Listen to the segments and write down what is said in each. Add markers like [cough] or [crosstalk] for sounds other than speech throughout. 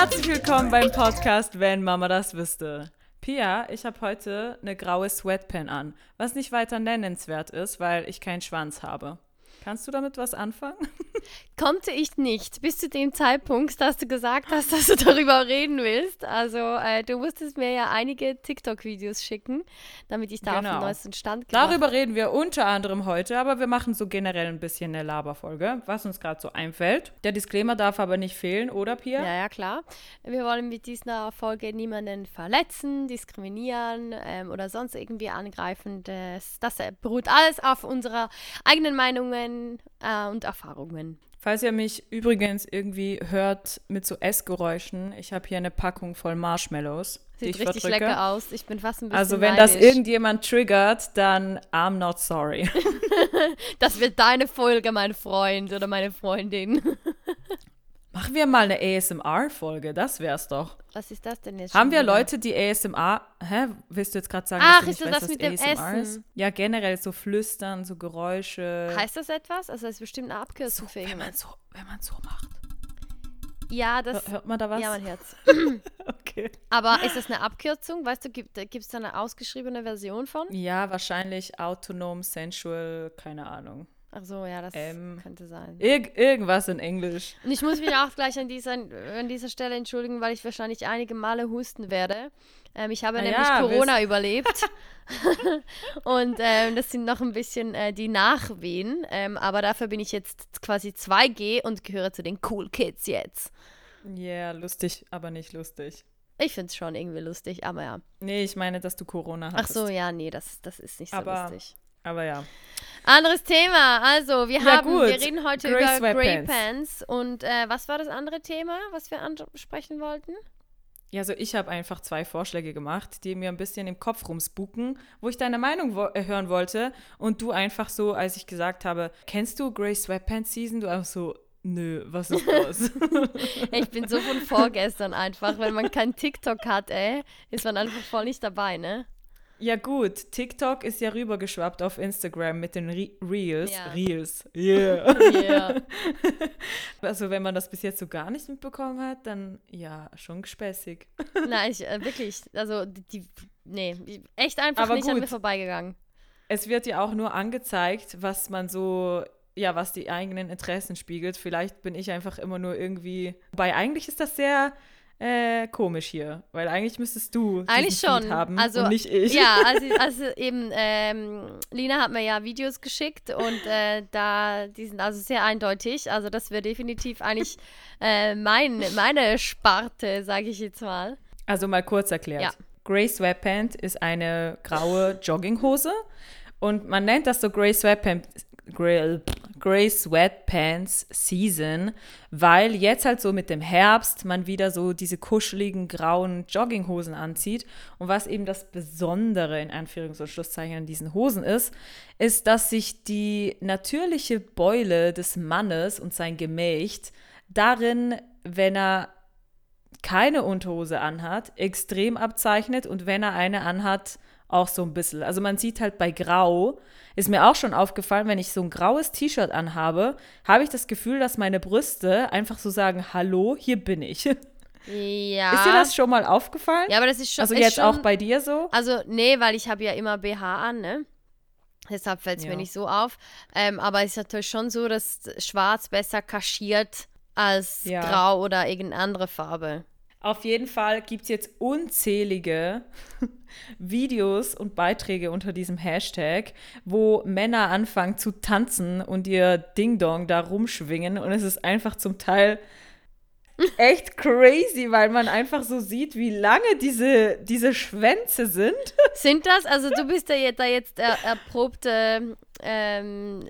Herzlich willkommen beim Podcast Wenn Mama das wüsste. Pia, ich habe heute eine graue Sweatpan an, was nicht weiter nennenswert ist, weil ich keinen Schwanz habe. Kannst du damit was anfangen? [laughs] Konnte ich nicht, bis zu dem Zeitpunkt, dass du gesagt hast, dass du darüber reden willst. Also äh, du musstest mir ja einige TikTok-Videos schicken, damit ich da genau. auf den genau. neuesten Stand komme. Darüber reden wir unter anderem heute, aber wir machen so generell ein bisschen eine Laberfolge, was uns gerade so einfällt. Der Disclaimer darf aber nicht fehlen, oder Pia? Ja, ja, klar. Wir wollen mit dieser Folge niemanden verletzen, diskriminieren ähm, oder sonst irgendwie angreifen. Das, das beruht alles auf unserer eigenen Meinungen äh, und Erfahrungen. Falls ihr mich übrigens irgendwie hört mit so Essgeräuschen, ich habe hier eine Packung voll Marshmallows. Sieht richtig verdrücke. lecker aus. Ich bin fast ein bisschen Also wenn neidisch. das irgendjemand triggert, dann I'm not sorry. [laughs] das wird deine Folge, mein Freund oder meine Freundin. Machen wir mal eine ASMR-Folge, das wär's doch. Was ist das denn jetzt? Haben wir wieder? Leute, die ASMR. Hä? Willst du jetzt gerade sagen, Ach, dass du nicht ist weißt, das mit dem ASMR Essen? ist? Ja, generell so Flüstern, so Geräusche. Heißt das etwas? Also, das ist bestimmt eine Abkürzung so, für wenn man so, wenn man so macht. Ja, das. Hört man da was? Ja, man hört's. [laughs] okay. Aber ist das eine Abkürzung? Weißt du, gibt es da eine ausgeschriebene Version von? Ja, wahrscheinlich autonom, sensual, keine Ahnung. Ach so, ja, das ähm, könnte sein. Ir irgendwas in Englisch. Und ich muss mich auch gleich an dieser, an dieser Stelle entschuldigen, weil ich wahrscheinlich einige Male husten werde. Ähm, ich habe Na nämlich ja, Corona überlebt. [laughs] und ähm, das sind noch ein bisschen äh, die Nachwehen. Ähm, aber dafür bin ich jetzt quasi 2G und gehöre zu den Cool Kids jetzt. Ja, yeah, lustig, aber nicht lustig. Ich finde es schon irgendwie lustig, aber ja. Nee, ich meine, dass du Corona hast. Ach so, ja, nee, das, das ist nicht so aber lustig. Aber ja. Anderes Thema. Also, wir ja, haben, gut. wir reden heute Grey über. Grey Pants. Und äh, was war das andere Thema, was wir ansprechen wollten? Ja, also ich habe einfach zwei Vorschläge gemacht, die mir ein bisschen im Kopf rumspuken, wo ich deine Meinung wo äh, hören wollte. Und du einfach so, als ich gesagt habe, kennst du Grey Sweatpants Season? Du einfach so, nö, was ist das? [laughs] ich bin so von vorgestern einfach. Wenn man kein TikTok hat, ey, ist man einfach voll nicht dabei, ne? Ja gut, TikTok ist ja rübergeschwappt auf Instagram mit den Re Reels. Ja. Reels, yeah. Yeah. [laughs] also wenn man das bis jetzt so gar nicht mitbekommen hat, dann ja, schon gespässig. Nein, ich, äh, wirklich, also die, nee, echt einfach Aber nicht gut. an mir vorbeigegangen. Es wird ja auch nur angezeigt, was man so, ja, was die eigenen Interessen spiegelt. Vielleicht bin ich einfach immer nur irgendwie, wobei eigentlich ist das sehr äh, komisch hier, weil eigentlich müsstest du eigentlich schon haben also und nicht ich. ja [laughs] also, also eben ähm, Lina hat mir ja Videos geschickt und äh, da die sind also sehr eindeutig also das wäre definitiv eigentlich äh, mein, meine Sparte sage ich jetzt mal Also mal kurz erklärt. Ja. Grey Sweatpant ist eine graue Jogginghose und man nennt das so Grey Sweatpant Grey, Grey Sweatpants Season, weil jetzt halt so mit dem Herbst man wieder so diese kuscheligen grauen Jogginghosen anzieht. Und was eben das Besondere in Anführungs- und Schlusszeichen an diesen Hosen ist, ist, dass sich die natürliche Beule des Mannes und sein Gemächt darin, wenn er keine Unterhose anhat, extrem abzeichnet und wenn er eine anhat, auch so ein bisschen. Also man sieht halt bei Grau, ist mir auch schon aufgefallen, wenn ich so ein graues T-Shirt anhabe, habe ich das Gefühl, dass meine Brüste einfach so sagen, hallo, hier bin ich. [laughs] ja Ist dir das schon mal aufgefallen? ja aber das ist schon also ist jetzt schon, auch bei dir so? also nee weil ich habe ja immer BH an ne Deshalb fällt es Ja. mir nicht so auf. Ähm, aber es ist natürlich schon so, dass Schwarz besser kaschiert als Ja. Grau oder irgendeine andere Farbe. Auf jeden Fall gibt es jetzt unzählige [laughs] Videos und Beiträge unter diesem Hashtag, wo Männer anfangen zu tanzen und ihr Ding-Dong da rumschwingen. Und es ist einfach zum Teil echt crazy, weil man einfach so sieht, wie lange diese, diese Schwänze sind. Sind das, also du bist ja da jetzt er, erprobte ähm,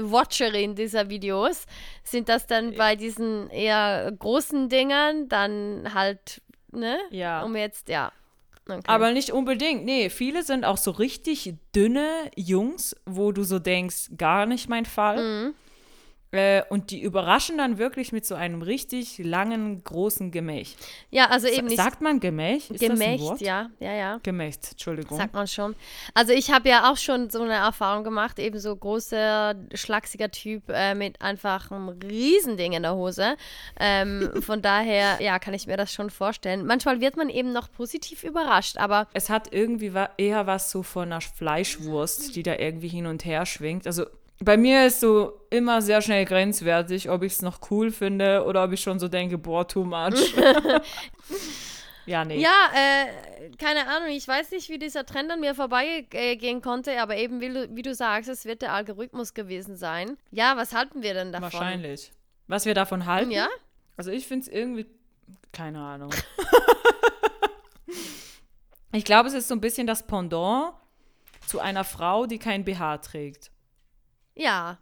Watcherin dieser Videos, sind das dann bei diesen eher großen Dingern dann halt, ne? Ja. Um jetzt, ja. Okay. Aber nicht unbedingt. Nee, viele sind auch so richtig dünne Jungs, wo du so denkst, gar nicht mein Fall. Mhm. Äh, und die überraschen dann wirklich mit so einem richtig langen, großen Gemächt. Ja, also eben nicht. Sagt man Gemächt? Ist Gemächt, ja, ja, ja. Gemächt, Entschuldigung. Sagt man schon. Also ich habe ja auch schon so eine Erfahrung gemacht, eben so großer, schlachsiger Typ äh, mit einfach einem Riesending in der Hose. Ähm, [laughs] von daher, ja, kann ich mir das schon vorstellen. Manchmal wird man eben noch positiv überrascht, aber. Es hat irgendwie eher was so von einer Fleischwurst, die da irgendwie hin und her schwingt. Also bei mir ist so immer sehr schnell grenzwertig, ob ich es noch cool finde oder ob ich schon so denke, boah, too much. [laughs] ja, nee. Ja, äh, keine Ahnung, ich weiß nicht, wie dieser Trend an mir vorbeigehen konnte, aber eben, wie du, wie du sagst, es wird der Algorithmus gewesen sein. Ja, was halten wir denn davon? Wahrscheinlich. Was wir davon halten? Ja. Also ich finde es irgendwie, keine Ahnung. [laughs] ich glaube, es ist so ein bisschen das Pendant zu einer Frau, die kein BH trägt. Ja,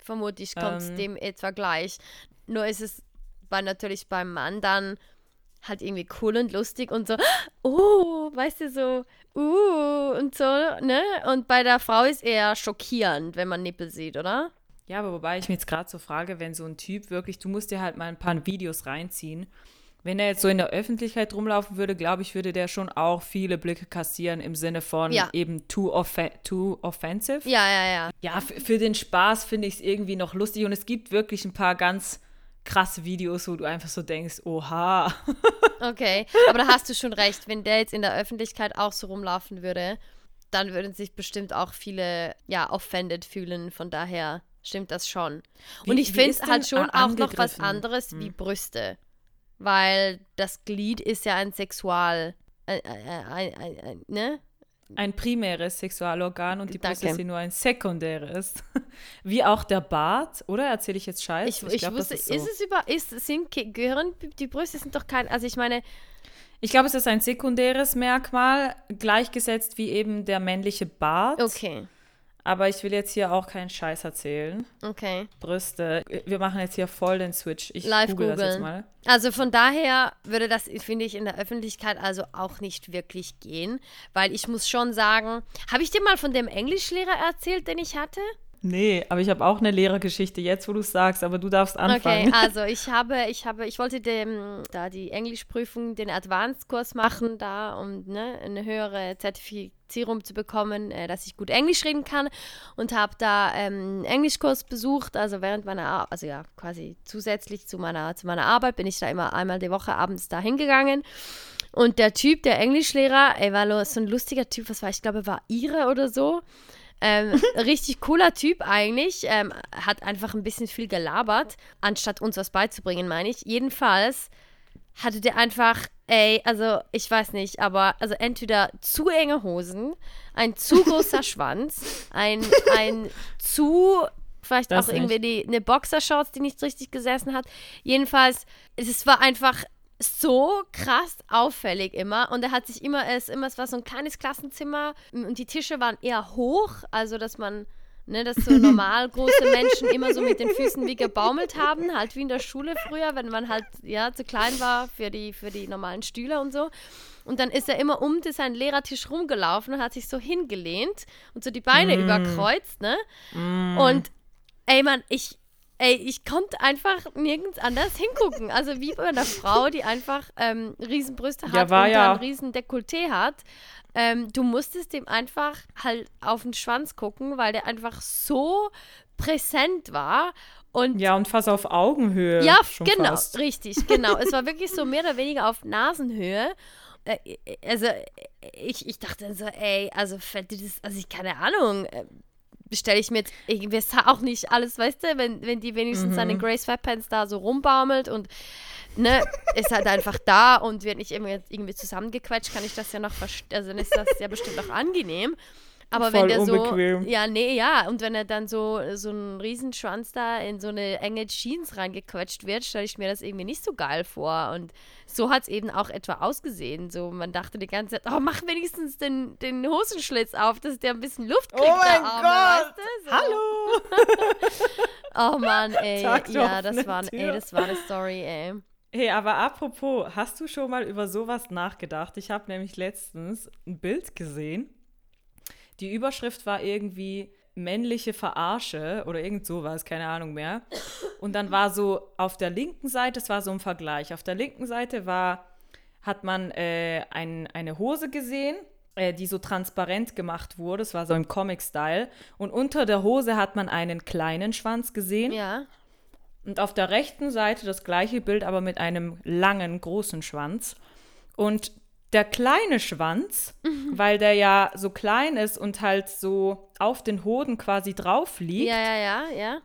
vermutlich kommt es ähm, dem etwa gleich. Nur ist es bei, natürlich beim Mann dann halt irgendwie cool und lustig und so, [gasps] oh, weißt du, so, uh, und so, ne? Und bei der Frau ist eher schockierend, wenn man Nippel sieht, oder? Ja, aber wobei ich mir jetzt gerade so frage, wenn so ein Typ wirklich, du musst dir halt mal ein paar Videos reinziehen wenn er jetzt so in der Öffentlichkeit rumlaufen würde, glaube ich, würde der schon auch viele Blicke kassieren im Sinne von ja. eben too, off too offensive. Ja, ja, ja. Ja, für den Spaß finde ich es irgendwie noch lustig und es gibt wirklich ein paar ganz krasse Videos, wo du einfach so denkst, oha. [laughs] okay, aber da hast du schon recht. Wenn der jetzt in der Öffentlichkeit auch so rumlaufen würde, dann würden sich bestimmt auch viele, ja, offended fühlen. Von daher stimmt das schon. Wie, und ich finde halt schon auch noch was anderes hm. wie Brüste weil das Glied ist ja ein Sexual, äh, äh, äh, ne? Ein primäres Sexualorgan und die Brust ist nur ein sekundäres. [laughs] Wie auch der Bart, oder? Erzähle ich jetzt Scheiß? Ich, ich, ich glaub, wusste, ist, so. ist, es über, ist, sind, gehören, die Brüste sind doch kein, also ich meine. Ich glaube, es ist ein sekundäres Merkmal, gleichgesetzt wie eben der männliche Bart. Okay. Aber ich will jetzt hier auch keinen Scheiß erzählen. Okay. Brüste. Wir machen jetzt hier voll den Switch. Ich Live google das jetzt mal. Also von daher würde das, finde ich, in der Öffentlichkeit also auch nicht wirklich gehen. Weil ich muss schon sagen, habe ich dir mal von dem Englischlehrer erzählt, den ich hatte? Nee, aber ich habe auch eine Lehrergeschichte jetzt, wo du es sagst, aber du darfst anfangen. Okay, [laughs] also ich habe, ich habe, ich wollte dem, da die Englischprüfung, den Advanced-Kurs machen, da, um ne, eine höhere Zertifizierung zu bekommen, äh, dass ich gut Englisch reden kann und habe da ähm, einen Englischkurs besucht, also während meiner, Ar also ja, quasi zusätzlich zu meiner, zu meiner Arbeit bin ich da immer einmal die Woche abends da hingegangen. Und der Typ, der Englischlehrer, ey, war so ein lustiger Typ, was war, ich glaube, war Ire oder so. Ähm, [laughs] richtig cooler Typ eigentlich. Ähm, hat einfach ein bisschen viel gelabert, anstatt uns was beizubringen, meine ich. Jedenfalls hatte der einfach, ey, also ich weiß nicht, aber also entweder zu enge Hosen, ein zu großer [laughs] Schwanz, ein, ein zu vielleicht das auch nicht. irgendwie die, eine Boxershorts, die nicht richtig gesessen hat. Jedenfalls, es war einfach so krass auffällig immer und er hat sich immer, es immer, es war so ein kleines Klassenzimmer und die Tische waren eher hoch, also dass man, ne, dass so normal große Menschen immer so mit den Füßen wie gebaumelt haben, halt wie in der Schule früher, wenn man halt, ja, zu klein war für die, für die normalen Stühle und so. Und dann ist er immer um seinen Lehrertisch rumgelaufen und hat sich so hingelehnt und so die Beine mm. überkreuzt, ne? Mm. Und ey, man, ich, Ey, ich konnte einfach nirgends anders hingucken. Also wie bei einer Frau, die einfach ähm, Riesenbrüste hat ja, und ja. ein riesen Dekolleté hat. Ähm, du musstest dem einfach halt auf den Schwanz gucken, weil der einfach so präsent war. Und ja, und fast auf Augenhöhe. Ja, genau, fast. richtig, genau. es war wirklich so mehr oder weniger auf Nasenhöhe. Äh, also ich, ich dachte so, ey, also, also ich keine Ahnung, äh, bestelle ich mir jetzt irgendwie auch nicht alles, weißt du, wenn, wenn die wenigstens mhm. an den Grey Sweatpants da so rumbaumelt und ne, ist halt einfach da und wird nicht irgendwie, irgendwie zusammengequetscht, kann ich das ja noch verstehen, also dann ist das ja bestimmt auch angenehm. Aber Voll wenn der unbequem. so. Ja, nee, ja. Und wenn er dann so, so einen Riesenschwanz da in so eine enge Jeans reingequetscht wird, stelle ich mir das irgendwie nicht so geil vor. Und so hat es eben auch etwa ausgesehen. So, man dachte die ganze Zeit, oh, mach wenigstens den, den Hosenschlitz auf, dass der ein bisschen Luft kriegt. Oh mein Arme, Gott! Weißt du? Hallo! [laughs] oh Mann, ey. [laughs] Tag ja, das war, ey, das war eine Story, ey. Hey, aber apropos, hast du schon mal über sowas nachgedacht? Ich habe nämlich letztens ein Bild gesehen die Überschrift war irgendwie männliche Verarsche oder irgend sowas, keine Ahnung mehr. Und dann war so auf der linken Seite, es war so ein Vergleich, auf der linken Seite war, hat man äh, ein, eine Hose gesehen, äh, die so transparent gemacht wurde, es war so im Comic-Style. Und unter der Hose hat man einen kleinen Schwanz gesehen. Ja. Und auf der rechten Seite das gleiche Bild, aber mit einem langen, großen Schwanz. Und der kleine Schwanz, mhm. weil der ja so klein ist und halt so auf den Hoden quasi drauf liegt, ja, ja, ja, ja.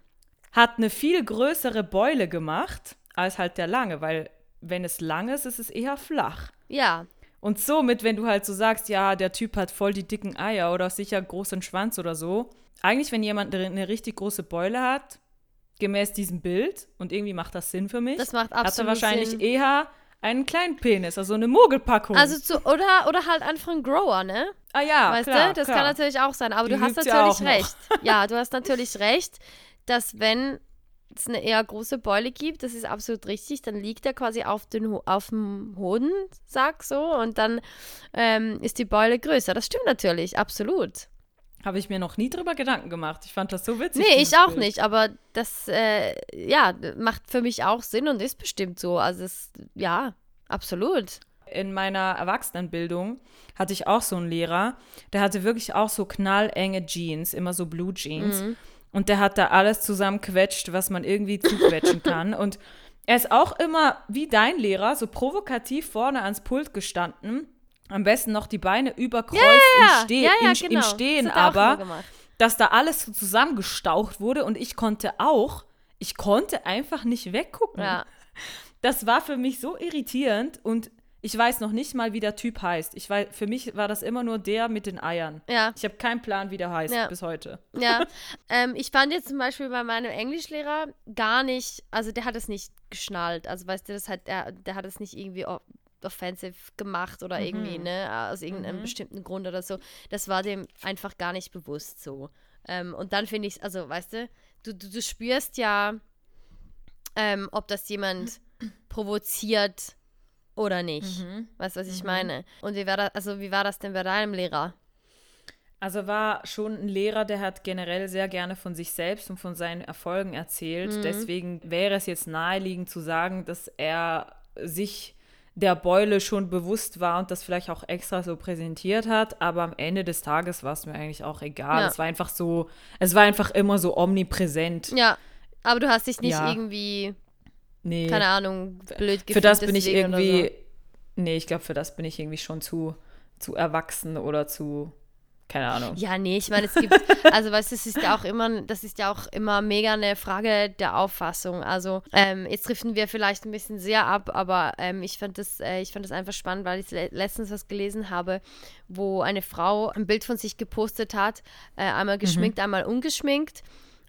hat eine viel größere Beule gemacht als halt der lange, weil wenn es lang ist, ist es eher flach. Ja. Und somit, wenn du halt so sagst, ja, der Typ hat voll die dicken Eier oder sicher großen Schwanz oder so, eigentlich, wenn jemand eine richtig große Beule hat, gemäß diesem Bild, und irgendwie macht das Sinn für mich, das macht absolut hat er wahrscheinlich Sinn. eher einen kleinen Penis, also eine Mogelpackung. Also zu, oder, oder halt einfach ein Grower, ne? Ah ja, Weißt klar, du? Das klar. kann natürlich auch sein. Aber Die du hast ja natürlich noch. recht. [laughs] Ja, du hast natürlich recht, dass wenn es eine eher große Beule gibt, das ist absolut richtig, dann liegt er quasi auf, den, Ho- auf dem Hodensack so und dann ähm, ist die Beule größer. Das stimmt natürlich, absolut. Habe ich mir noch nie drüber Gedanken gemacht. Ich fand das so witzig. Nee, ich auch Bild. nicht, aber das, äh, ja, macht für mich auch Sinn und ist bestimmt so. Also, es, ja, absolut. In meiner Erwachsenenbildung hatte ich auch so einen Lehrer, der hatte wirklich auch so knallenge Jeans, immer so Blue Jeans. Mhm. Und der hat da alles zusammenquetscht, was man irgendwie zuquetschen [laughs] kann. Und er ist auch immer, wie dein Lehrer, so provokativ vorne ans Pult gestanden. Am besten noch die Beine überkreuzt Ja, im, Ste ja, ja, im, genau. im Stehen, Das er aber dass da alles so zusammengestaucht wurde und ich konnte auch, ich konnte einfach nicht weggucken. Das war für mich so irritierend und ich weiß noch nicht mal, wie der Typ heißt. Ich weiß, für mich war das immer nur der mit den Eiern. Ja. Ich habe keinen Plan, wie der heißt Ja. bis heute. Ja, [laughs] ähm, ich fand jetzt zum Beispiel bei meinem Englischlehrer gar nicht, also der hat es nicht geschnallt. Also weißt du, das hat, der, der hat es nicht irgendwie offensive gemacht oder irgendwie, ne, aus irgendeinem bestimmten Grund oder so. Das war dem einfach gar nicht bewusst so. Ähm, und dann finde ich also weißt du, du, du, du spürst ja, ähm, ob das jemand [clears throat] provoziert oder nicht. Weißt du, was ich meine? Und wie war das, also wie war das denn bei deinem Lehrer? Also war schon ein Lehrer, der hat generell sehr gerne von sich selbst und von seinen Erfolgen erzählt. Mhm. Deswegen wäre es jetzt naheliegend zu sagen, dass er sich der Beule schon bewusst war und das vielleicht auch extra so präsentiert hat. Aber am Ende des Tages war es mir eigentlich auch egal. Ja. Es war einfach so, es war einfach immer so omnipräsent. Ja, aber du hast dich nicht Ja. irgendwie Nee. keine Ahnung, blöd gefühlt für das bin ich irgendwie, nee, ich glaube, für das bin ich irgendwie schon zu, zu erwachsen oder zu, keine Ahnung. Ja, nee, ich meine, es gibt, [laughs] also weißt du, das ist ja auch immer, das ist ja auch immer mega eine Frage der Auffassung. Also ähm, jetzt driften wir vielleicht ein bisschen sehr ab, aber ähm, ich fand das, äh, ich fand das einfach spannend, weil ich le letztens was gelesen habe, wo eine Frau ein Bild von sich gepostet hat, äh, einmal geschminkt, einmal ungeschminkt.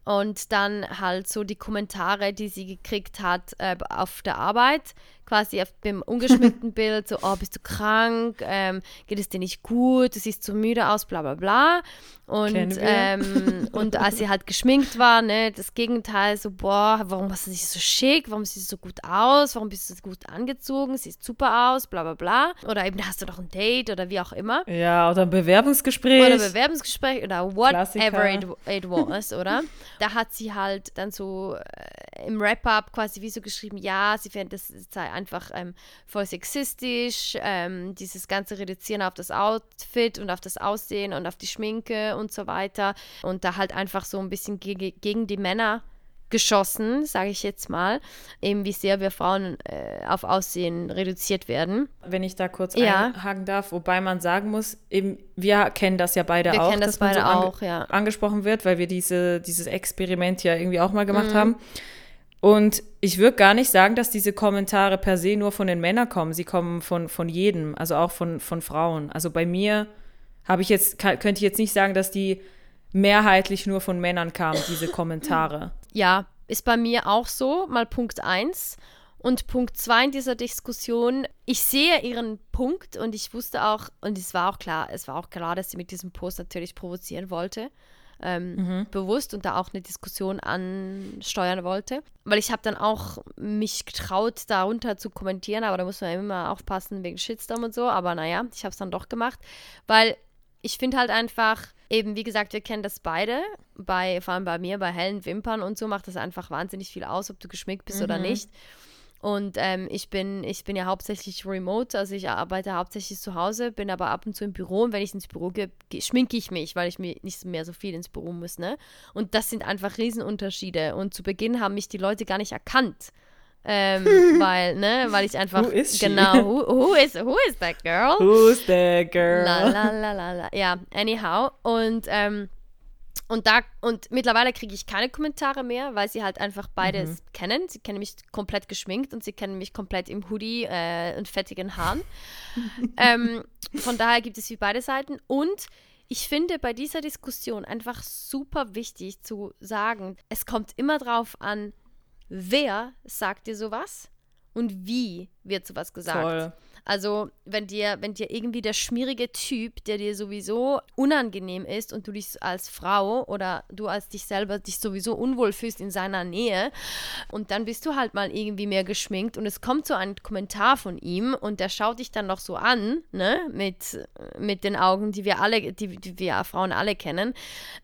Und dann halt so die Kommentare, die sie gekriegt hat äh, auf der Arbeit, quasi auf dem ungeschminkten [laughs] Bild, so, oh, bist du krank, ähm, geht es dir nicht gut, du siehst so müde aus, bla bla bla. Und, ähm, und als sie halt geschminkt war, ne, das Gegenteil, so, boah, warum hast du dich so schick, warum siehst du so gut aus, warum bist du so gut angezogen, siehst super aus, bla bla bla. Oder eben hast du doch ein Date oder wie auch immer. Ja, oder ein Bewerbungsgespräch. Oder Bewerbungsgespräch oder whatever it, it was, [laughs] oder? Da hat sie halt dann so äh, im Wrap-Up quasi wie so geschrieben, ja, sie fände, das sei einfach ähm, voll sexistisch, ähm, dieses ganze Reduzieren auf das Outfit und auf das Aussehen und auf die Schminke und so weiter. Und da halt einfach so ein bisschen gege gegen die Männer geschossen, sage ich jetzt mal, eben wie sehr wir Frauen äh, auf Aussehen reduziert werden. Wenn ich da kurz Ja. einhaken darf, wobei man sagen muss, eben, wir kennen das ja beide Wir auch, kennen das dass man beide so ange auch, ja. angesprochen wird, weil wir diese, dieses Experiment ja irgendwie auch mal gemacht Mhm. haben. Und ich würde gar nicht sagen, dass diese Kommentare per se nur von den Männern kommen. Sie kommen von, von jedem, also auch von, von Frauen. Also bei mir habe ich jetzt, kann, könnte ich jetzt nicht sagen, dass die mehrheitlich nur von Männern kamen, diese Kommentare. Ja, ist bei mir auch so, mal Punkt 1. Und Punkt 2 in dieser Diskussion, ich sehe ihren Punkt und ich wusste auch, und es war auch klar, es war auch klar, dass sie mit diesem Post natürlich provozieren wollte. Ähm, bewusst und da auch eine Diskussion ansteuern wollte. Weil ich habe dann auch mich getraut, darunter zu kommentieren, aber da muss man immer aufpassen wegen Shitstorm und so. Aber naja, ich habe es dann doch gemacht, weil Ich finde halt einfach, eben, wie gesagt, wir kennen das beide. Bei, vor allem bei mir, bei hellen Wimpern und so macht das einfach wahnsinnig viel aus, ob du geschminkt bist mhm. oder nicht. Und ähm, ich, bin, ich bin ja hauptsächlich remote, also ich arbeite hauptsächlich zu Hause, bin aber ab und zu im Büro und wenn ich ins Büro gehe, schminke ich mich, weil ich mir nicht mehr so viel ins Büro muss. Ne? Und das sind einfach Riesenunterschiede. Und zu Beginn haben mich die Leute gar nicht erkannt. Ähm, [laughs] weil, ne, weil ich einfach. Who is she? Genau, who, who, is, who is that girl? Who's that girl? La, la, la, la, la. Ja, anyhow. Und, ähm, und da, und mittlerweile kriege ich keine Kommentare mehr, weil sie halt einfach beides mhm. kennen. Sie kennen mich komplett geschminkt und sie kennen mich komplett im Hoodie äh, und fettigen Haaren. [laughs] ähm, von daher gibt es wie beide Seiten. Und ich finde bei dieser Diskussion einfach super wichtig zu sagen, es kommt immer drauf an, wer sagt dir sowas und wie wird sowas gesagt. Toll. Also, wenn dir, wenn dir irgendwie der schmierige Typ, der dir sowieso unangenehm ist und du dich als Frau oder du als dich selber dich sowieso unwohl fühlst in seiner Nähe und dann bist du halt mal irgendwie mehr geschminkt und es kommt so ein Kommentar von ihm und der schaut dich dann noch so an, ne, mit, mit den Augen, die wir alle, die, die wir Frauen alle kennen,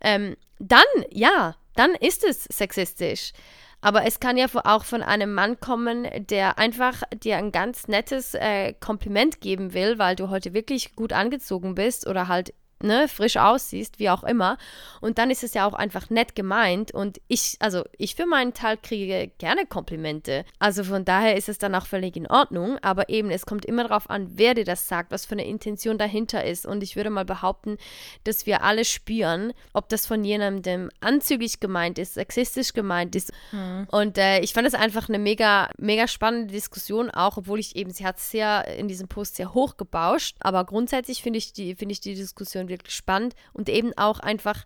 ähm, dann, ja, dann ist es sexistisch. Aber es kann ja auch von einem Mann kommen, der einfach dir ein ganz nettes äh, Kompliment geben will, weil du heute wirklich gut angezogen bist oder halt ne, frisch aussiehst, wie auch immer. Und dann ist es ja auch einfach nett gemeint. Und ich, also ich für meinen Teil kriege gerne Komplimente. Also von daher ist es dann auch völlig in Ordnung. Aber eben, es kommt immer darauf an, wer dir das sagt, was für eine Intention dahinter ist. Und ich würde mal behaupten, dass wir alle spüren, ob das von jemandem anzüglich gemeint ist, sexistisch gemeint ist. Mhm. Und äh, ich fand es einfach eine mega, mega spannende Diskussion, auch obwohl ich eben, sie hat sehr in diesem Post sehr hoch gebauscht. Aber grundsätzlich finde ich, die, find ich die Diskussion und wirklich spannend und eben auch einfach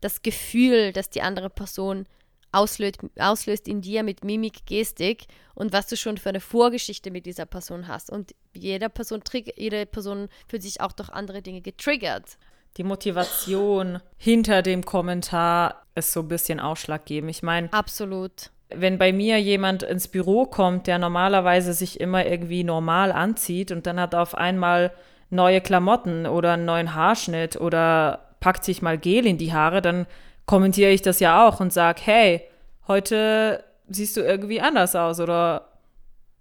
das Gefühl, dass die andere Person auslöst, auslöst in dir mit Mimik, Gestik und was du schon für eine Vorgeschichte mit dieser Person hast. Und jeder Person, jede Person fühlt sich auch durch andere Dinge getriggert. Die Motivation hinter dem Kommentar ist so ein bisschen ausschlaggebend. Ich meine. Absolut. Wenn bei mir jemand ins Büro kommt, der normalerweise sich immer irgendwie normal anzieht und dann hat auf einmal neue Klamotten oder einen neuen Haarschnitt oder packt sich mal Gel in die Haare, dann kommentiere ich das ja auch und sage, hey, heute siehst du irgendwie anders aus oder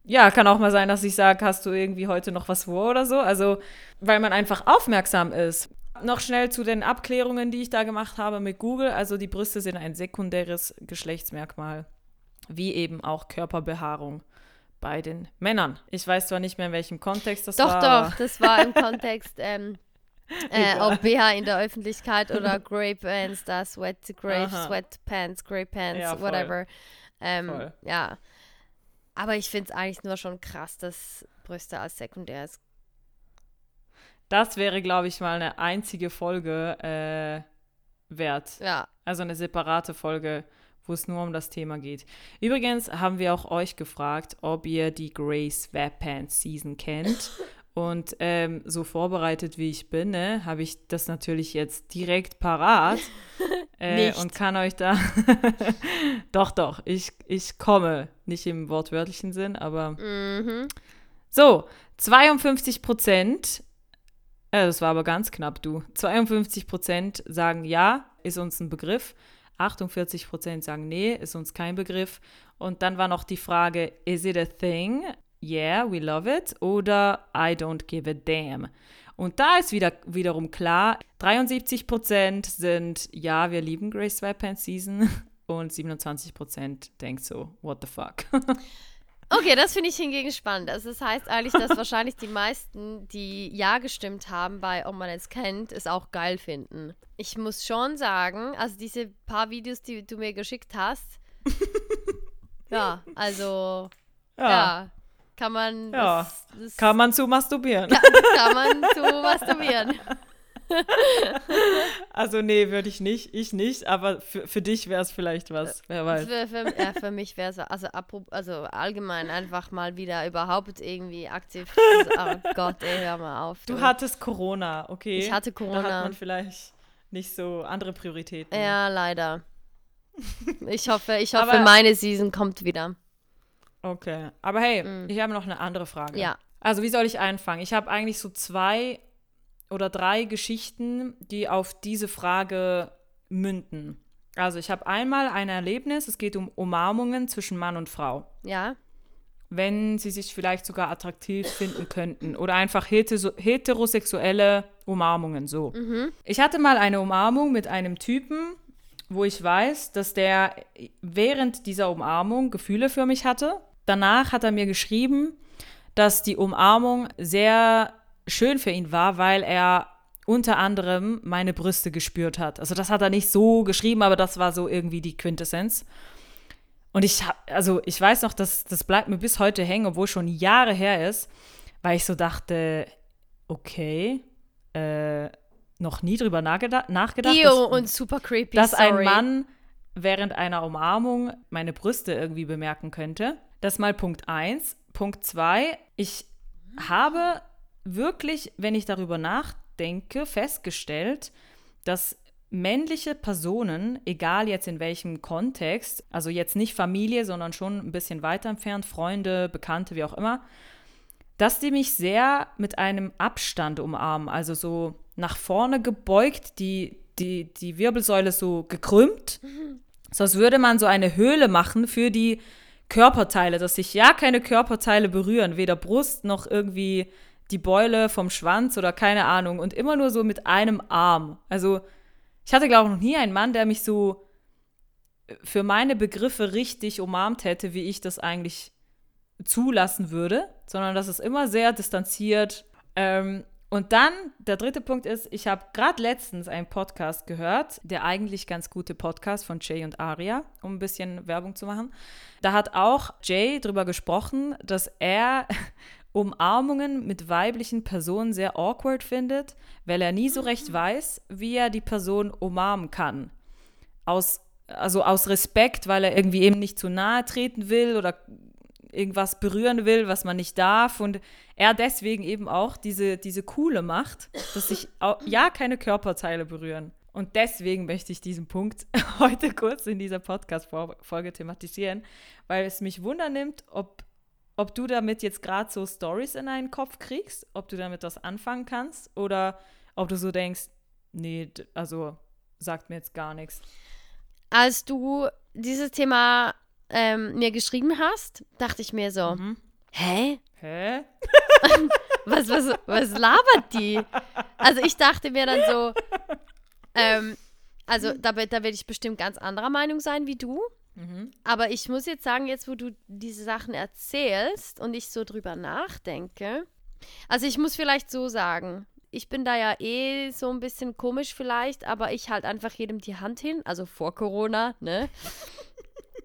ja, kann auch mal sein, dass ich sage, hast du irgendwie heute noch was vor oder so. Also, weil man einfach aufmerksam ist. Noch schnell zu den Abklärungen, die ich da gemacht habe mit Google. Also die Brüste sind ein sekundäres Geschlechtsmerkmal, wie eben auch Körperbehaarung bei den Männern. Ich weiß zwar nicht mehr, in welchem Kontext das doch, war. Doch, doch, das war im Kontext, ähm, äh, ob BH in der Öffentlichkeit oder [laughs] Grey Pants, da Sweat, Grey Sweatpants, Grey Pants, ja, whatever. Ähm, ja. Aber ich finde es eigentlich nur schon krass, dass Brüste als sekundär ist. Das wäre, glaube ich, mal eine einzige Folge äh, wert. Ja. Also eine separate Folge wo es nur um das Thema geht. Übrigens haben wir auch euch gefragt, ob ihr die Grey Sweatpants Season kennt. [laughs] Und ähm, so vorbereitet wie ich bin, ne, habe ich das natürlich jetzt direkt parat [laughs] äh, und kann euch da. [laughs] doch, doch, ich, ich komme. Nicht im wortwörtlichen Sinn, aber. Mhm. So, 52 Prozent, äh, das war aber ganz knapp, du. 52 Prozent sagen ja, ist uns ein Begriff. 48 Prozent sagen, nee, ist uns kein Begriff. Und dann war noch die Frage, is it a thing? Yeah, we love it. Oder I don't give a damn. Und da ist wieder, wiederum klar, 73 Prozent sind, ja, wir lieben Grace Sweatpants Season. [laughs] Und 27 Prozent denkt so, what the fuck. [laughs] Okay, das finde ich hingegen spannend. Also das heißt eigentlich, dass wahrscheinlich die meisten, die Ja gestimmt haben bei Ob man es kennt, es auch geil finden. Ich muss schon sagen, also diese paar Videos, die du mir geschickt hast, [laughs] ja, also ja, ja kann man ja, das, das kann man zu masturbieren. Kann, kann man zu masturbieren. [laughs] [laughs] also nee, würde ich nicht, ich nicht, aber für, für dich wäre es vielleicht was, wer weiß. Für, für, ja, für mich wäre es, also, also allgemein einfach mal wieder überhaupt irgendwie aktiv, also, [laughs] oh Gott, ey, hör mal auf. Du, du hattest Corona, okay? Ich hatte Corona. Da hat man vielleicht nicht so andere Prioritäten. Ja, leider. Ich hoffe, ich hoffe, aber, meine Season kommt wieder. Okay, aber hey, mm. ich habe noch eine andere Frage. Ja. Also wie soll ich anfangen? Ich habe eigentlich so zwei oder drei Geschichten, die auf diese Frage münden. Also ich habe einmal ein Erlebnis, es geht um Umarmungen zwischen Mann und Frau. Ja. Wenn sie sich vielleicht sogar attraktiv finden könnten oder einfach heterosexuelle Umarmungen so. Mhm. Ich hatte mal eine Umarmung mit einem Typen, wo ich weiß, dass der während dieser Umarmung Gefühle für mich hatte. Danach hat er mir geschrieben, dass die Umarmung sehr schön für ihn war, weil er unter anderem meine Brüste gespürt hat. Also das hat er nicht so geschrieben, aber das war so irgendwie die Quintessenz. Und ich habe, also ich weiß noch, dass das bleibt mir bis heute hängen, obwohl schon Jahre her ist, weil ich so dachte, okay, äh, noch nie drüber nachgedacht. nachgedacht Ew, dass, und super creepy. Dass sorry. ein Mann während einer Umarmung meine Brüste irgendwie bemerken könnte. Das mal Punkt 1. Punkt 2, ich habe wirklich, wenn ich darüber nachdenke, festgestellt, dass männliche Personen, egal jetzt in welchem Kontext, also jetzt nicht Familie, sondern schon ein bisschen weiter entfernt, Freunde, Bekannte, wie auch immer, dass die mich sehr mit einem Abstand umarmen, also so nach vorne gebeugt, die, die, die Wirbelsäule so gekrümmt, so als würde man so eine Höhle machen für die Körperteile, dass sich ja keine Körperteile berühren, weder Brust noch irgendwie die Beule vom Schwanz oder keine Ahnung und immer nur so mit einem Arm. Also ich hatte, glaube ich, noch nie einen Mann, der mich so für meine Begriffe richtig umarmt hätte, wie ich das eigentlich zulassen würde, sondern das ist immer sehr distanziert. Ähm, und dann, der dritte Punkt ist, ich habe gerade letztens einen Podcast gehört, der eigentlich ganz gute Podcast von Jay und Aria, um ein bisschen Werbung zu machen. Da hat auch Jay darüber gesprochen, dass er [laughs] Umarmungen mit weiblichen Personen sehr awkward findet, weil er nie so recht weiß, wie er die Person umarmen kann. Aus, also aus Respekt, weil er irgendwie eben nicht zu nahe treten will oder irgendwas berühren will, was man nicht darf. Und er deswegen eben auch diese, diese coole macht, dass sich ja keine Körperteile berühren. Und deswegen möchte ich diesen Punkt [laughs] heute kurz in dieser Podcast-Folge thematisieren, weil es mich wundernimmt, ob ob du damit jetzt gerade so Stories in deinen Kopf kriegst, ob du damit was anfangen kannst oder ob du so denkst, nee, also sagt mir jetzt gar nichts. Als du dieses Thema ähm, mir geschrieben hast, dachte ich mir so, mhm. hä? Hä? [laughs] was, was, was labert die? Also ich dachte mir dann so, ähm, also da, da werde ich bestimmt ganz anderer Meinung sein wie du. Mhm. Aber ich muss jetzt sagen, jetzt wo du diese Sachen erzählst und ich so drüber nachdenke, also ich muss vielleicht so sagen, ich bin da ja eh so ein bisschen komisch vielleicht, aber ich halt einfach jedem die Hand hin, also vor Corona, ne?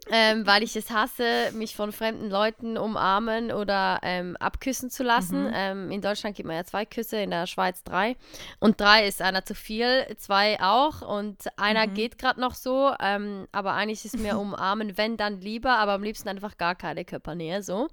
Ähm, weil ich es hasse, mich von fremden Leuten umarmen oder ähm, abküssen zu lassen. Mhm. Ähm, in Deutschland gibt man ja zwei Küsse, in der Schweiz drei. Und drei ist einer zu viel, zwei auch. Und einer mhm. geht gerade noch so. Ähm, aber eigentlich ist mir [laughs] umarmen, wenn dann lieber, aber am liebsten einfach gar keine Körpernähe so.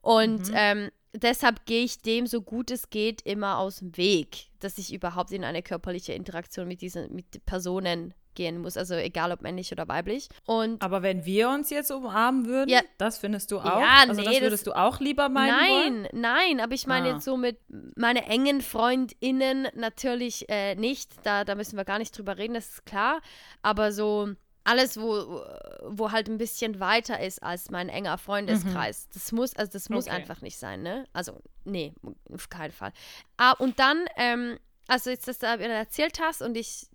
Und mhm. Ähm, deshalb gehe ich dem so gut es geht immer aus dem Weg, dass ich überhaupt in eine körperliche Interaktion mit diesen mit Personen gehen muss, also egal ob männlich oder weiblich. Und aber wenn wir uns jetzt umarmen würden, ja, das findest du auch? Ja, also nee, das würdest das, du auch lieber meinen Nein, wollen? nein, aber ich meine ah. jetzt so mit meine engen FreundInnen natürlich äh, nicht, da, da müssen wir gar nicht drüber reden, das ist klar, aber so alles, wo, wo halt ein bisschen weiter ist als mein enger Freundeskreis. Mhm. Das muss, also das muss okay. einfach nicht sein, ne? Also, nee, auf keinen Fall. Ah, und dann, ähm, also jetzt, dass du erzählt hast und ich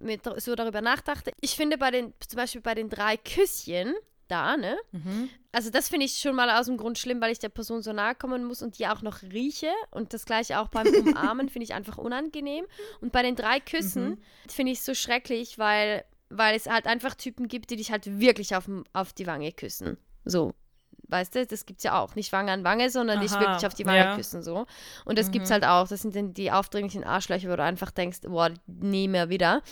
mit, so darüber nachdachte, ich finde bei den, zum Beispiel bei den drei Küsschen da, ne? Mhm. Also das finde ich schon mal aus dem Grund schlimm, weil ich der Person so nahe kommen muss und die auch noch rieche. Und das gleiche auch beim [laughs] Umarmen finde ich einfach unangenehm. Und bei den drei Küssen mhm. finde ich es so schrecklich, weil, weil es halt einfach Typen gibt, die dich halt wirklich auf, auf die Wange küssen. So. Weißt du, das gibt es ja auch. Nicht Wange an Wange, sondern Aha, dich wirklich auf die Wange ja. küssen so. Und das mhm. gibt es halt auch. Das sind dann die aufdringlichen Arschlöcher, wo du einfach denkst, boah, nie mehr wieder.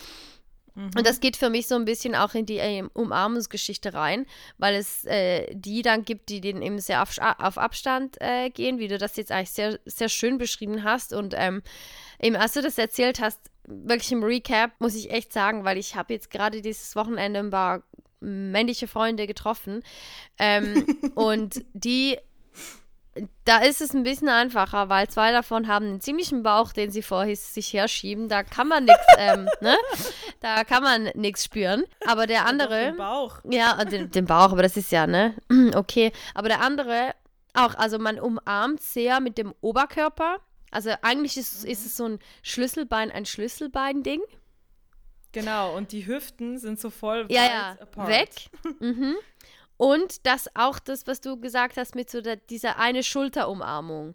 Mhm. Und das geht für mich so ein bisschen auch in die äh, Umarmungsgeschichte rein, weil es äh, die dann gibt, die den eben sehr auf, auf Abstand äh, gehen, wie du das jetzt eigentlich sehr, sehr schön beschrieben hast. Und ähm, eben, als du das erzählt hast, wirklich im Recap, muss ich echt sagen, weil ich habe jetzt gerade dieses Wochenende ein paar männliche Freunde getroffen. Ähm, und die da ist es ein bisschen einfacher, weil zwei davon haben einen ziemlichen Bauch, den sie vor sich herschieben. Da kann man nichts, ähm, ne? Da kann man nichts spüren. Aber der andere. Den Bauch. Ja, den, den Bauch, aber das ist ja, ne? Okay. Aber der andere auch, also man umarmt sehr mit dem Oberkörper. Also eigentlich ist, mhm. ist es so ein Schlüsselbein, ein Schlüsselbein-Ding. Genau, und die Hüften sind so voll ja, ja, weg. mhm. Und das auch das, was du gesagt hast mit so der, dieser eine Schulterumarmung.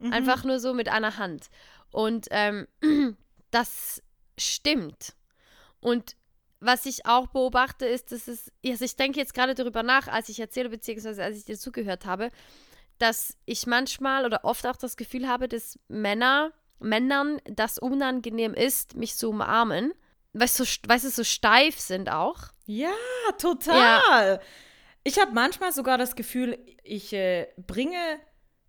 Mhm. Einfach nur so mit einer Hand. Und ähm, [clears throat] das stimmt. Und was ich auch beobachte, ist, dass es, also ich denke jetzt gerade darüber nach, als ich erzähle, beziehungsweise als ich dir zugehört habe, dass ich manchmal oder oft auch das Gefühl habe, dass Männer, Männern das unangenehm ist, mich zu umarmen, weil sie so, weil sie so steif sind auch. Ja, total. Ja. Ich habe manchmal sogar das Gefühl, ich äh, bringe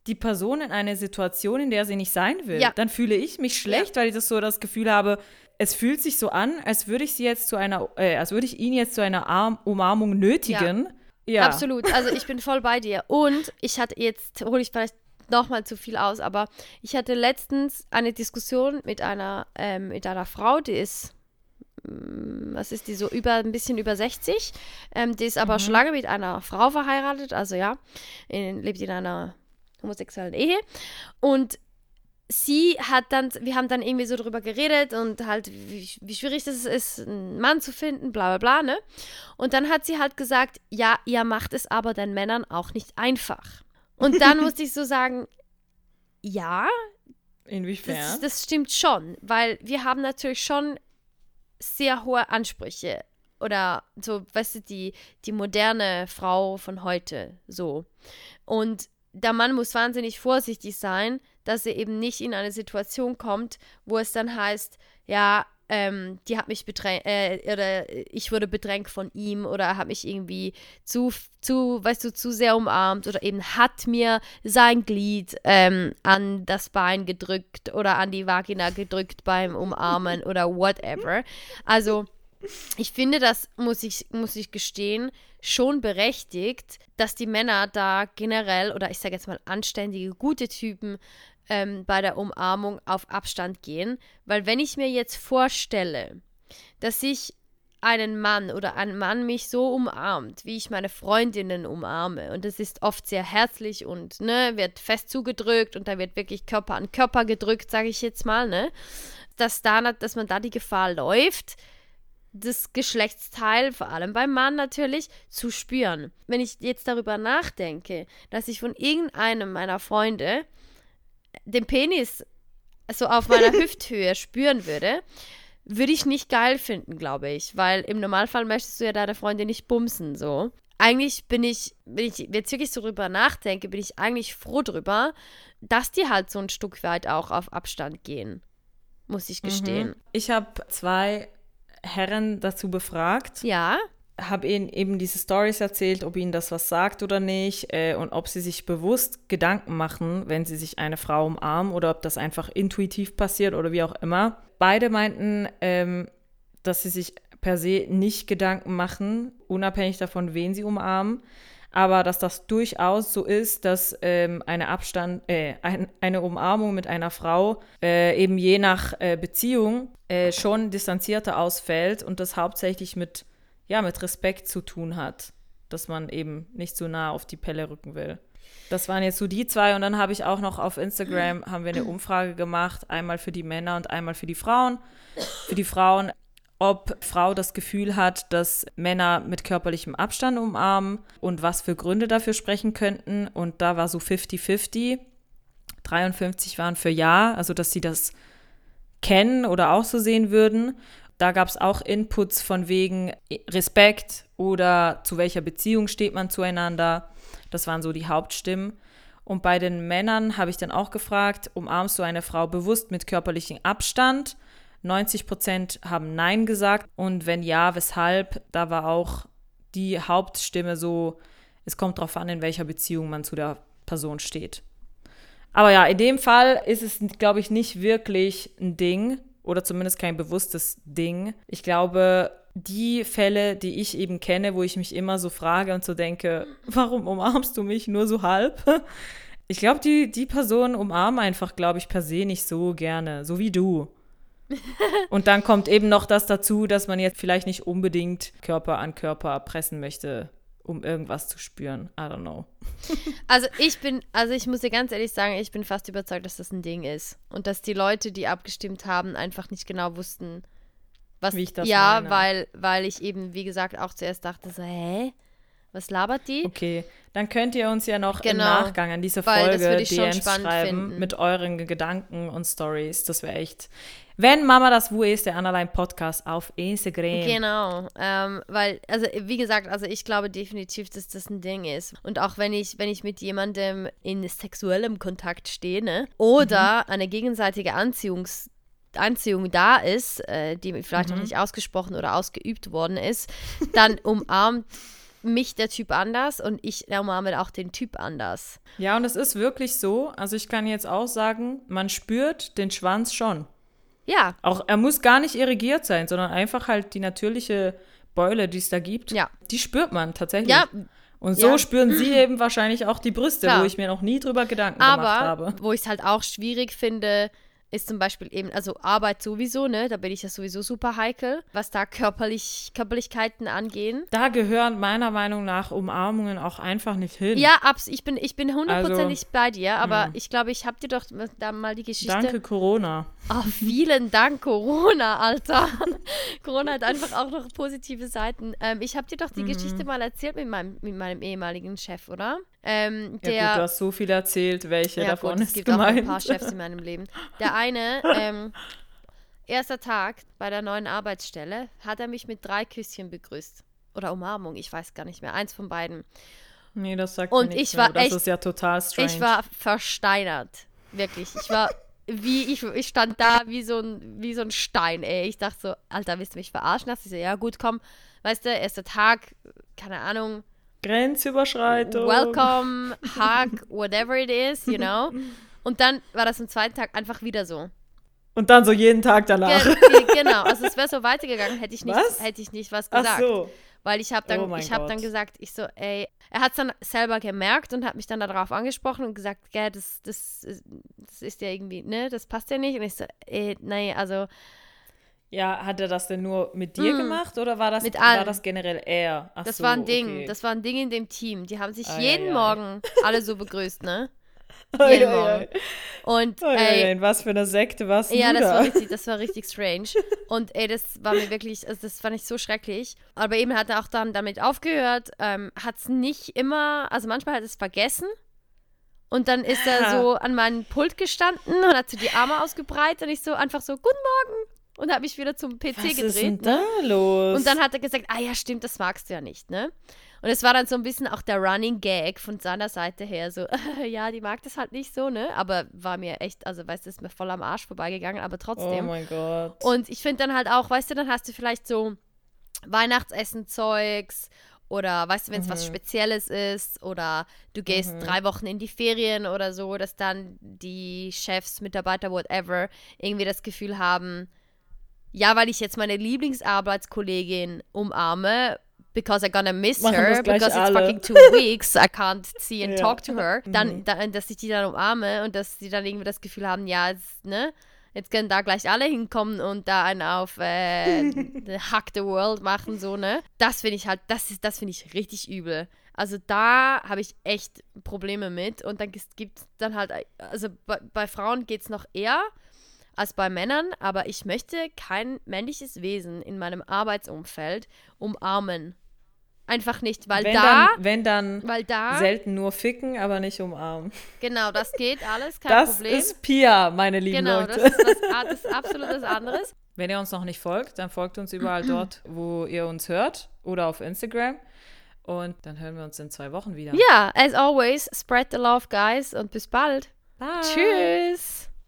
die Person in eine Situation, in der sie nicht sein will. Ja. Dann fühle ich mich schlecht, ja. weil ich das so das Gefühl habe, es fühlt sich so an, als würde ich sie jetzt zu einer, äh, als würde ich ihn jetzt zu einer Arm Umarmung nötigen. Ja. ja. Absolut. Also ich bin voll bei dir. Und ich hatte jetzt, hole ich vielleicht nochmal zu viel aus, aber ich hatte letztens eine Diskussion mit einer, ähm, mit einer Frau, die ist was ist die so über ein bisschen über 60. Ähm, die ist aber mhm. schon lange mit einer Frau verheiratet, also ja, in, lebt in einer homosexuellen Ehe. Und sie hat dann, wir haben dann irgendwie so drüber geredet und halt, wie, wie schwierig das ist, einen Mann zu finden, bla bla bla, ne? Und dann hat sie halt gesagt, ja, ihr macht es aber den Männern auch nicht einfach. Und dann [laughs] musste ich so sagen, ja. Inwiefern? Das, das stimmt schon, weil wir haben natürlich schon sehr hohe Ansprüche. Oder so, weißt du, die, die moderne Frau von heute so. Und der Mann muss wahnsinnig vorsichtig sein, dass er eben nicht in eine Situation kommt, wo es dann heißt, ja, ähm, die hat mich bedrängt, äh, oder ich wurde bedrängt von ihm oder hat mich irgendwie zu, zu, weißt du, zu sehr umarmt oder eben hat mir sein Glied ähm, an das Bein gedrückt oder an die Vagina gedrückt beim Umarmen [laughs] oder whatever. Also, ich finde, das muss ich, muss ich gestehen, schon berechtigt, dass die Männer da generell oder ich sage jetzt mal anständige, gute Typen ähm, bei der Umarmung auf Abstand gehen, weil wenn ich mir jetzt vorstelle, dass ich einen Mann oder ein Mann mich so umarmt, wie ich meine Freundinnen umarme. Und das ist oft sehr herzlich und ne, wird fest zugedrückt und da wird wirklich Körper an Körper gedrückt, sage ich jetzt mal, ne? Dass, da, dass man da die Gefahr läuft, das Geschlechtsteil, vor allem beim Mann natürlich, zu spüren. Wenn ich jetzt darüber nachdenke, dass ich von irgendeinem meiner Freunde den Penis so auf meiner [laughs] Hüfthöhe spüren würde, würde ich nicht geil finden, glaube ich. Weil im Normalfall möchtest du ja deine Freundin nicht bumsen, so. Eigentlich bin ich, wenn ich jetzt wirklich so drüber nachdenke, bin ich eigentlich froh drüber, dass die halt so ein Stück weit auch auf Abstand gehen. Muss ich gestehen. Mhm. Ich habe zwei Herren dazu befragt. Ja habe ihnen eben diese Stories erzählt, ob ihnen das was sagt oder nicht äh, und ob sie sich bewusst Gedanken machen, wenn sie sich eine Frau umarmen oder ob das einfach intuitiv passiert oder wie auch immer. Beide meinten, ähm, dass sie sich per se nicht Gedanken machen, unabhängig davon, wen sie umarmen, aber dass das durchaus so ist, dass ähm, eine Abstand, äh, ein, eine Umarmung mit einer Frau äh, eben je nach äh, Beziehung äh, schon distanzierter ausfällt und das hauptsächlich mit ja, mit Respekt zu tun hat, dass man eben nicht so nah auf die Pelle rücken will. Das waren jetzt so die zwei und dann habe ich auch noch auf Instagram [clears throat] haben wir eine Umfrage gemacht, einmal für die Männer und einmal für die Frauen. Für die Frauen, ob Frau das Gefühl hat, dass Männer mit körperlichem Abstand umarmen und was für Gründe dafür sprechen könnten und da war so 50-50. 53 waren für ja, also dass sie das kennen oder auch so sehen würden da gab es auch Inputs von wegen Respekt oder zu welcher Beziehung steht man zueinander. Das waren so die Hauptstimmen. Und bei den Männern habe ich dann auch gefragt, umarmst du eine Frau bewusst mit körperlichem Abstand? 90 Prozent haben Nein gesagt. Und wenn ja, weshalb? Da war auch die Hauptstimme so, es kommt darauf an, in welcher Beziehung man zu der Person steht. Aber ja, in dem Fall ist es, glaube ich, nicht wirklich ein Ding oder zumindest kein bewusstes Ding. Ich glaube, die Fälle, die ich eben kenne, wo ich mich immer so frage und so denke, warum umarmst du mich nur so halb? [laughs] Ich glaube, die, die Person umarmen einfach, glaube ich, per se nicht so gerne, so wie du. [laughs] Und dann kommt eben noch das dazu, dass man jetzt vielleicht nicht unbedingt Körper an Körper pressen möchte, um irgendwas zu spüren. I don't know. [laughs] Also ich bin, also ich muss dir ganz ehrlich sagen, ich bin fast überzeugt, dass das ein Ding ist. Und dass die Leute, die abgestimmt haben, einfach nicht genau wussten, was. Wie ich das Ja, meine. weil, weil ich eben, wie gesagt, auch zuerst dachte so, hä? Was labert die? Okay, dann könnt ihr uns ja noch im Genau, Nachgang an diese Folge DMs schreiben finden. mit euren Gedanken und Stories. Das wäre echt. Wenn Mama das Wu ist, der Annaline Podcast auf Instagram. Genau, ähm, weil, also wie gesagt, also ich glaube definitiv, dass das ein Ding ist. Und auch wenn ich, wenn ich mit jemandem in sexuellem Kontakt stehe, ne, oder eine gegenseitige Anziehungs Anziehung da ist, äh, die vielleicht noch nicht ausgesprochen oder ausgeübt worden ist, dann [laughs] umarmt mich der Typ anders und ich umarme auch den Typ anders. Ja, und es ist wirklich so. Also ich kann jetzt auch sagen, man spürt den Schwanz schon. Ja, Auch er muss gar nicht irrigiert sein, sondern einfach halt die natürliche Beule, die es da gibt. Ja. Die spürt man tatsächlich. ja, Und so ja. spüren sie [clears throat] eben wahrscheinlich auch die Brüste, Klar. wo ich mir noch nie drüber Gedanken gemacht Aber habe. wo ich es halt auch schwierig finde, ist zum Beispiel eben, also Arbeit sowieso, ne? Da bin ich ja sowieso super heikel, was da körperlich, Körperlichkeiten angehen. Da gehören meiner Meinung nach Umarmungen auch einfach nicht hin. Ja, abs ich bin, ich bin hundertprozentig Also, bei dir, aber ich glaube, ich habe dir doch da mal die Geschichte. Danke, Corona. Oh, vielen Dank, Corona, Alter. [laughs] Corona hat einfach auch noch positive Seiten. Ähm, ich habe dir doch die Mhm. Geschichte mal erzählt mit meinem, mit meinem ehemaligen Chef, oder? Ähm, Ja, der, gut, du hast so viel erzählt, welche ja, davon gut, es ist gibt auch gemeint. ein paar Chefs in meinem Leben. Der eine, [laughs] ähm, erster Tag bei der neuen Arbeitsstelle, hat er mich mit drei Küsschen begrüßt. Oder Umarmung, ich weiß gar nicht mehr. Eins von beiden. Nee, das sagt Und mir ich war mehr. Das echt- ist ja total strange. Ich war versteinert. Wirklich. Ich war wie, ich, ich stand da wie so, ein, wie so ein Stein, ey. Ich dachte so, Alter, willst du mich verarschen? Ich so, ja gut, komm. Weißt du, erster Tag, keine Ahnung, Grenzüberschreitung. welcome, [laughs] hug, whatever it is, you know. Und dann war das am zweiten Tag einfach wieder so. Und dann so jeden Tag danach. Ge [laughs] ge genau, also es wäre so weitergegangen, hätte ich nicht, Was? hätte ich nicht was Ach gesagt. so. Weil ich habe dann, Oh habe dann gesagt, ich so, ey, er hat es dann selber gemerkt und hat mich dann darauf angesprochen und gesagt, gell, das, das, ist- das ist ja irgendwie, ne, das passt ja nicht. Und ich so, ey, nee, also Ja, hat er das denn nur mit dir gemacht oder war das, Mm. Mit war das generell er? Ach das so, war ein Ding, okay. das war ein Ding in dem Team. Die haben sich Ei, jeden ei, ei. Morgen alle so begrüßt, ne? [laughs] Jeden ei, Morgen. ei. Und ei, ey, in was für eine Sekte warst Ja, du das da? war, richtig, [laughs] das war richtig strange. Und ey, das war mir wirklich, also das fand ich so schrecklich. Aber eben hat er auch dann damit aufgehört, ähm, hat es nicht immer, also manchmal hat er es vergessen. Und dann ist er Ah. so an meinem Pult gestanden und hat so die Arme ausgebreitet und ich so einfach so, guten Morgen. Und habe mich wieder zum PC was ist gedreht. denn ne? da los? Und dann hat er gesagt, ah ja, stimmt, das magst du ja nicht, ne? Und es war dann so ein bisschen auch der Running Gag von seiner Seite her, so, [laughs] ja, die mag das halt nicht so, ne? Aber war mir echt, also weißt du, ist mir voll am Arsch vorbeigegangen, aber oh trotzdem. mein Gott. Und ich finde dann halt auch, weißt du, dann hast du vielleicht so Weihnachtsessen-Zeugs oder weißt du, wenn es was Spezielles ist oder du gehst drei Wochen in die Ferien oder so, dass dann die Chefs, Mitarbeiter, whatever, irgendwie das Gefühl haben, ja, weil ich jetzt meine Lieblingsarbeitskollegin umarme, because I'm gonna miss Machen her, because it's alle. fucking two [laughs] weeks, I can't see and Ja. talk to her, dann, dann, dass ich die dann umarme und dass sie dann irgendwie das Gefühl haben, ja, jetzt, ne, jetzt können da gleich alle hinkommen und da einen auf äh, [laughs] Hack the World machen, so, ne. Das finde ich halt, das ist, das finde ich richtig übel. Also da habe ich echt Probleme mit und dann gibt es dann halt, also bei, bei Frauen geht es noch eher als bei Männern, aber ich möchte kein männliches Wesen in meinem Arbeitsumfeld umarmen. Einfach nicht, weil wenn, da, dann, wenn dann weil da, selten nur ficken, aber nicht umarmen. genau, das geht alles, kein Das Problem. ist Pia, meine lieben genau, Leute. das ist, ah, das ist absolut was anderes. [laughs] Wenn ihr uns noch nicht folgt, dann folgt uns überall dort, wo ihr uns hört oder auf Instagram. Und dann hören wir uns in zwei Wochen wieder. Ja, as always, spread the love, guys, und bis bald. Bye. Tschüss.